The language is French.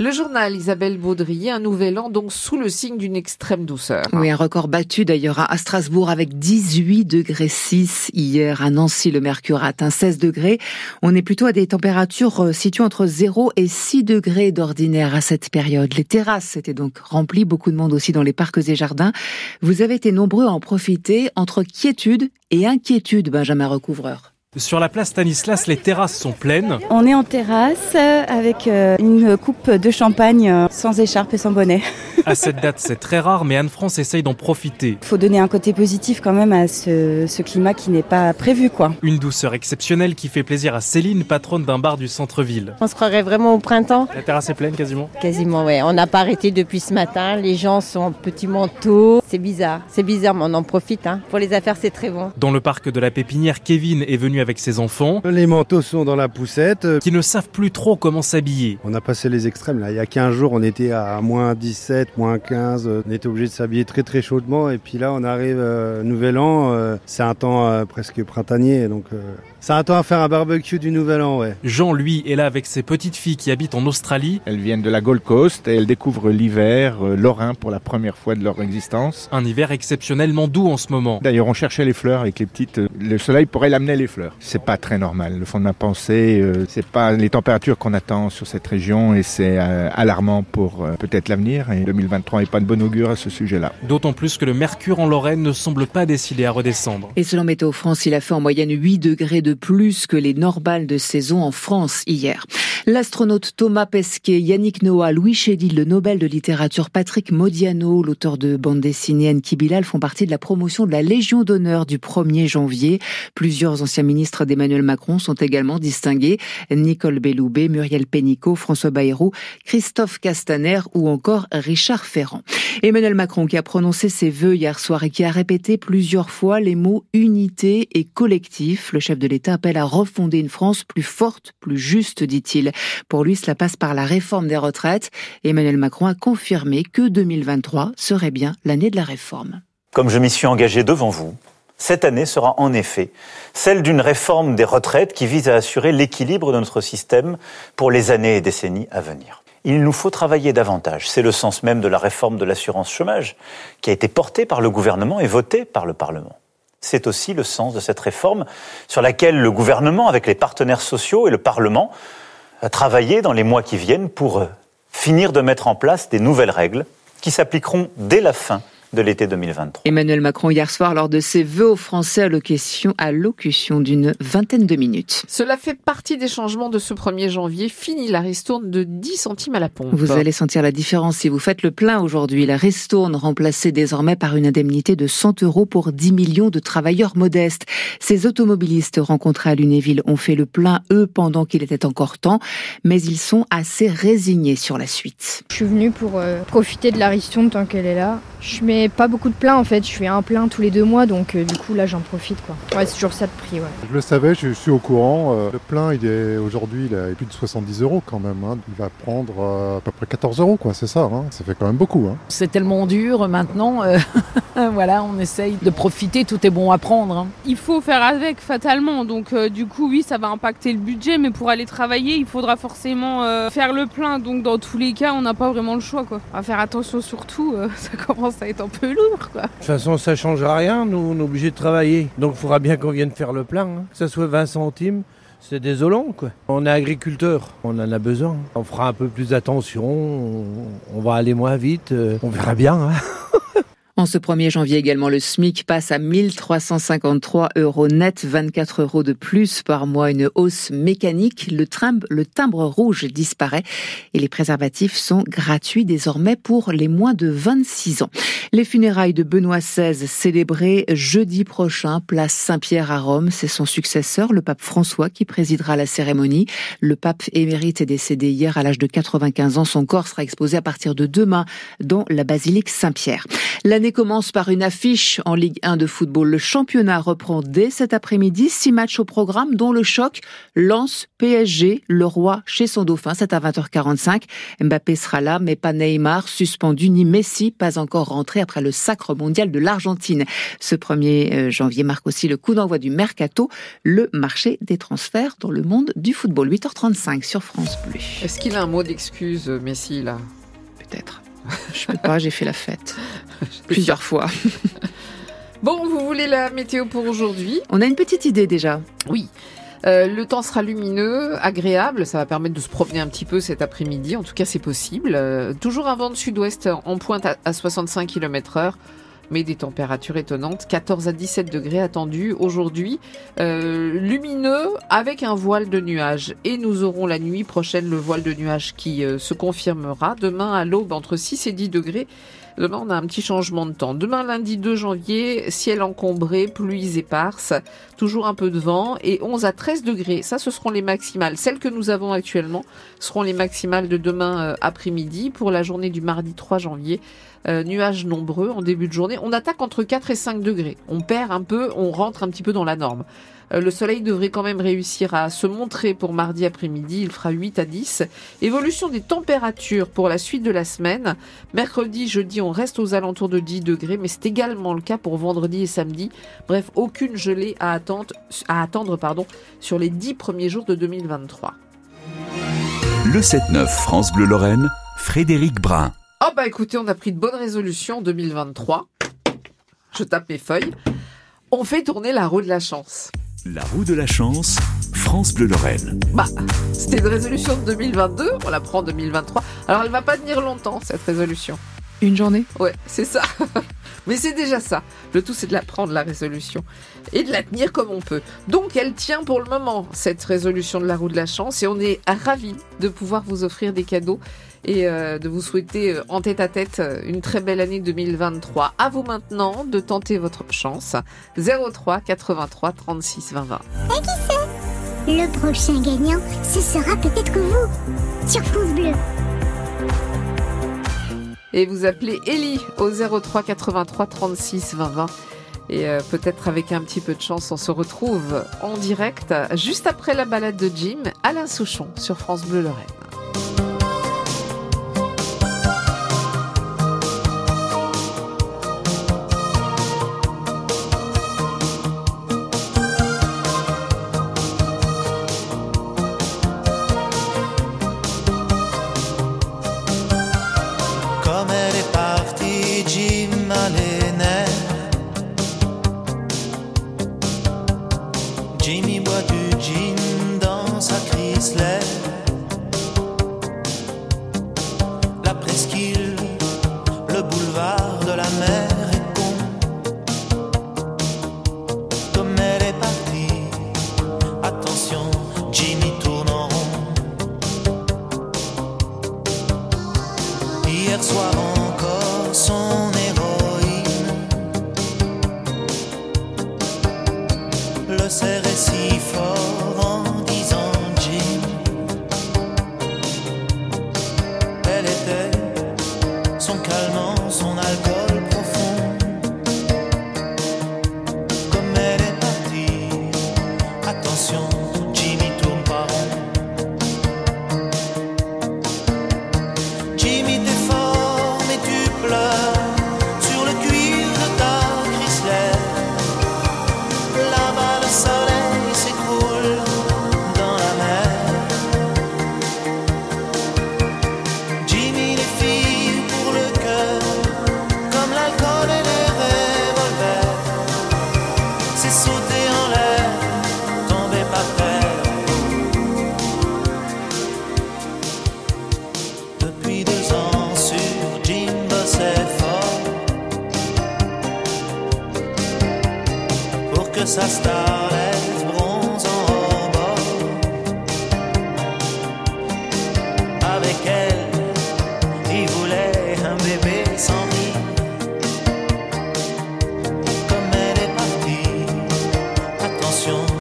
Le journal Isabelle Baudry, un nouvel an donc sous le signe d'une extrême douceur. Oui, un record battu d'ailleurs à Strasbourg avec 18 degrés 6 hier. À Nancy, le mercure a atteint 16 degrés. On est plutôt à des températures euh, situées entre 0 et 6 degrés d'ordinaire à cette période. Les terrasses étaient donc remplies, beaucoup de monde aussi dans les parcs et jardins. Vous avez été nombreux à en profiter entre quiétude et inquiétude, Benjamin Recouvreur. Sur la place Stanislas, les terrasses sont pleines. On est en terrasse euh, avec euh, une coupe de champagne euh, sans écharpe et sans bonnet. À cette date, c'est très rare, mais Anne-France essaye d'en profiter. Il faut donner un côté positif quand même à ce, ce climat qui n'est pas prévu. quoi. Une douceur exceptionnelle qui fait plaisir à Céline, patronne d'un bar du centre-ville. On se croirait vraiment au printemps La terrasse est pleine quasiment Quasiment, ouais. On n'a pas arrêté depuis ce matin. Les gens sont en petits manteaux. C'est bizarre. C'est bizarre, mais on en profite. Hein. Pour les affaires, c'est très bon. Dans le parc de la Pépinière, Kevin est venu avec ses enfants Les manteaux sont dans la poussette. qui ne savent plus trop comment s'habiller. On a passé les extrêmes là. Il y a 15 jours, on était à moins 17, moins 15. On était obligé de s'habiller très très chaudement. Et puis là, on arrive euh, Nouvel An. euh, c'est un temps euh, presque printanier. Donc euh, c'est un temps à faire un barbecue du Nouvel An, ouais. Jean, lui, est là avec ses petites filles qui habitent en Australie. Elles viennent de la Gold Coast et elles découvrent l'hiver euh, lorrain pour la première fois de leur existence. Un hiver exceptionnellement doux en ce moment. D'ailleurs, on cherchait les fleurs avec les petites. Le soleil pourrait l'amener les fleurs. C'est pas très normal. Le fond de ma pensée, euh, c'est pas les températures qu'on attend sur cette région et c'est euh, alarmant pour euh, peut-être l'avenir. Et 2023 n'est pas de bon augure à ce sujet-là. D'autant plus que le mercure en Lorraine ne semble pas décidé à redescendre. Et selon Météo France, il a fait en moyenne 8 degrés de plus que les normales de saison en France hier. L'astronaute Thomas Pesquet, Yannick Noah, Louis Chédid, le Nobel de littérature Patrick Modiano, l'auteur de bande dessinée Anki Bilal font partie de la promotion de la Légion d'honneur du 1er janvier. Plusieurs anciens ministres d'Emmanuel Macron sont également distingués. Nicole Belloubet, Muriel Pénicaud, François Bayrou, Christophe Castaner ou encore Richard Ferrand. Emmanuel Macron qui a prononcé ses vœux hier soir et qui a répété plusieurs fois les mots unité et collectif. Le chef de l'État appelle à refonder une France plus forte, plus juste, dit-il. Pour lui, cela passe par la réforme des retraites. Emmanuel Macron a confirmé que 2023 serait bien l'année de la réforme. Comme je m'y suis engagé devant vous, cette année sera en effet celle d'une réforme des retraites qui vise à assurer l'équilibre de notre système pour les années et décennies à venir. Il nous faut travailler davantage. C'est le sens même de la réforme de l'assurance chômage qui a été portée par le gouvernement et votée par le Parlement. C'est aussi le sens de cette réforme sur laquelle le gouvernement, avec les partenaires sociaux et le Parlement, a travaillé dans les mois qui viennent pour euh, finir de mettre en place des nouvelles règles qui s'appliqueront dès la fin de l'été 2023. Emmanuel Macron hier soir lors de ses vœux aux Français à l'occasion, à locution d'une vingtaine de minutes. Cela fait partie des changements de ce 1er janvier. Fini la ristourne de 10 centimes à la pompe. Vous allez sentir la différence si vous faites le plein aujourd'hui. La ristourne remplacée désormais par une indemnité de 100 euros pour 10 millions de travailleurs modestes. Ces automobilistes rencontrés à Lunéville ont fait le plein, eux, pendant qu'il était encore temps, mais ils sont assez résignés sur la suite. Je suis venue pour euh, profiter de la ristourne tant qu'elle est là. Je mets pas beaucoup de plein en fait, je fais un plein tous les deux mois donc euh, du coup là j'en profite quoi. Ouais c'est toujours ça de prix ouais. Je le savais, je suis au courant. Euh, Le plein, il est aujourd'hui, il a plus de 70 euros quand même. hein. Il va prendre euh, à peu près 14 euros, quoi. C'est ça. hein. Ça fait quand même beaucoup. hein. C'est tellement dur maintenant. euh, voilà, on essaye de profiter, tout est bon à prendre. hein. Il faut faire avec fatalement, donc euh, du coup oui ça va impacter le budget, mais pour aller travailler il faudra forcément euh, faire le plein, donc dans tous les cas on n'a pas vraiment le choix quoi. À faire attention surtout, euh, ça commence à être peu lourd. De toute façon, ça change rien, nous on est obligé de travailler. Donc il faudra bien qu'on vienne faire le plein, hein. que ça soit 20 centimes. C'est désolant quoi. On est agriculteur, on en a besoin. On fera un peu plus attention, on, on va aller moins vite, euh, on verra bien. hein. En ce 1er janvier également, le SMIC passe à 1353 euros net, 24 euros de plus par mois, une hausse mécanique. Le, timbre rouge disparaît et les préservatifs sont gratuits désormais pour les moins de 26 ans. Les funérailles de Benoît XVI célébrées jeudi prochain, place Saint-Pierre à Rome. C'est son successeur, le pape François, qui présidera la cérémonie. Le pape émérite est décédé hier à l'âge de 95 ans. Son corps sera exposé à partir de demain dans la basilique Saint-Pierre. Commence par une affiche en Ligue 1 de football. Le championnat reprend dès cet après-midi. Six matchs au programme, dont le choc lance PSG, le roi chez son dauphin. C'est à 20h45. Mbappé sera là, mais pas Neymar, suspendu, ni Messi, pas encore rentré après le sacre mondial de l'Argentine. Ce 1er euh, janvier marque aussi le coup d'envoi du Mercato, le marché des transferts dans le monde du football. 8h35 sur France Bleu. Est-ce qu'il a un mot d'excuse, Messi, là? Peut-être. Je sais pas, j'ai fait la fête. Plusieurs fois. Bon, vous voulez la météo pour aujourd'hui On a une petite idée déjà. Oui. Euh, le temps sera lumineux, agréable, ça va permettre de se promener un petit peu cet après-midi, en tout cas c'est possible. Euh, toujours un vent de sud-ouest en pointe à, à 65 km heure mais des températures étonnantes. 14 à 17 degrés attendus aujourd'hui. Euh, lumineux avec un voile de nuages. Et nous aurons la nuit prochaine le voile de nuages qui euh, se confirmera. Demain à l'aube entre 6 et 10 degrés. Demain, on a un petit changement de temps. Demain, lundi 2 janvier, ciel encombré, pluies éparses, toujours un peu de vent et 11 à 13 degrés. Ça, ce seront les maximales. Celles que nous avons actuellement seront les maximales de demain euh, après-midi pour la journée du mardi 3 janvier. Euh, nuages nombreux en début de journée. On attaque entre 4 et 5 degrés. On perd un peu, on rentre un petit peu dans la norme. Euh, le soleil devrait quand même réussir à se montrer pour mardi après-midi. Il fera 8 à 10. Évolution des températures pour la suite de la semaine. Mercredi, jeudi, on reste aux alentours de 10 degrés, mais c'est également le cas pour vendredi et samedi. Bref, aucune gelée à attendre, à attendre pardon, sur les 10 premiers jours de 2023. Le 7-9 France Bleu Lorraine, Frédéric Brun. Oh bah écoutez, on a pris de bonnes résolutions en 2023. Je tape mes feuilles. On fait tourner la roue de la chance. La roue de la chance, France Bleu Lorraine. Bah, c'était une résolution de 2022, on la prend en 2023. Alors elle va pas tenir longtemps cette résolution. Une journée? Ouais, c'est ça. Mais c'est déjà ça. Le tout, c'est de la prendre, la résolution, et de la tenir comme on peut. Donc, elle tient pour le moment, cette résolution de la roue de la chance, et on est ravis de pouvoir vous offrir des cadeaux et euh, de vous souhaiter euh, en tête à tête euh, une très belle année 2023. À vous maintenant de tenter votre chance. 03 83 36 20 20. Et qui sait Le prochain gagnant, ce sera peut-être vous sur France Bleu. Et vous appelez Ellie au 03 83 36 20 20. Et euh, peut-être avec un petit peu de chance, on se retrouve en direct juste après la balade de Jim, Alain Souchon sur France Bleu Lorraine. Jimmy boit du gin dans sa Chrysler. La presqu'île, le boulevard de la mer est con. Comme elle est partie, attention, Jimmy tourne en rond. Hier soir son calmant, que sa starlette